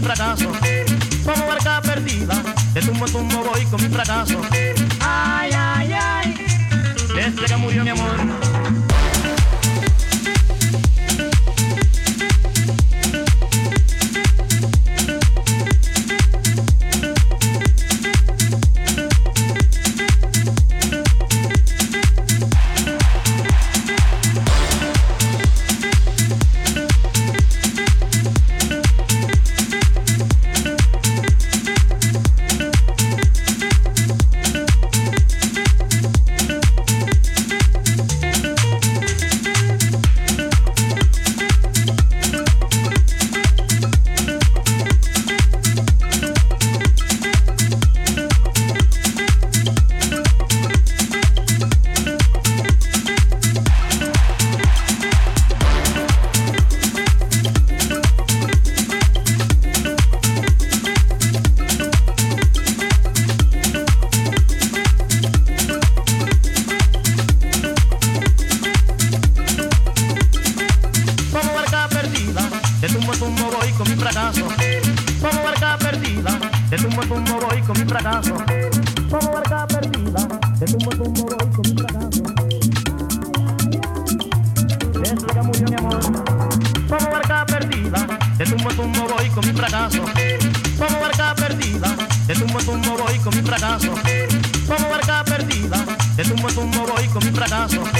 fracaso. Como barca perdida, de tumbo en tumbo voy con mi fracaso. fracaso, como barca perdida, de tumbo a tumbo voy con mi fracaso.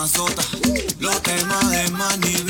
Los temas de Manny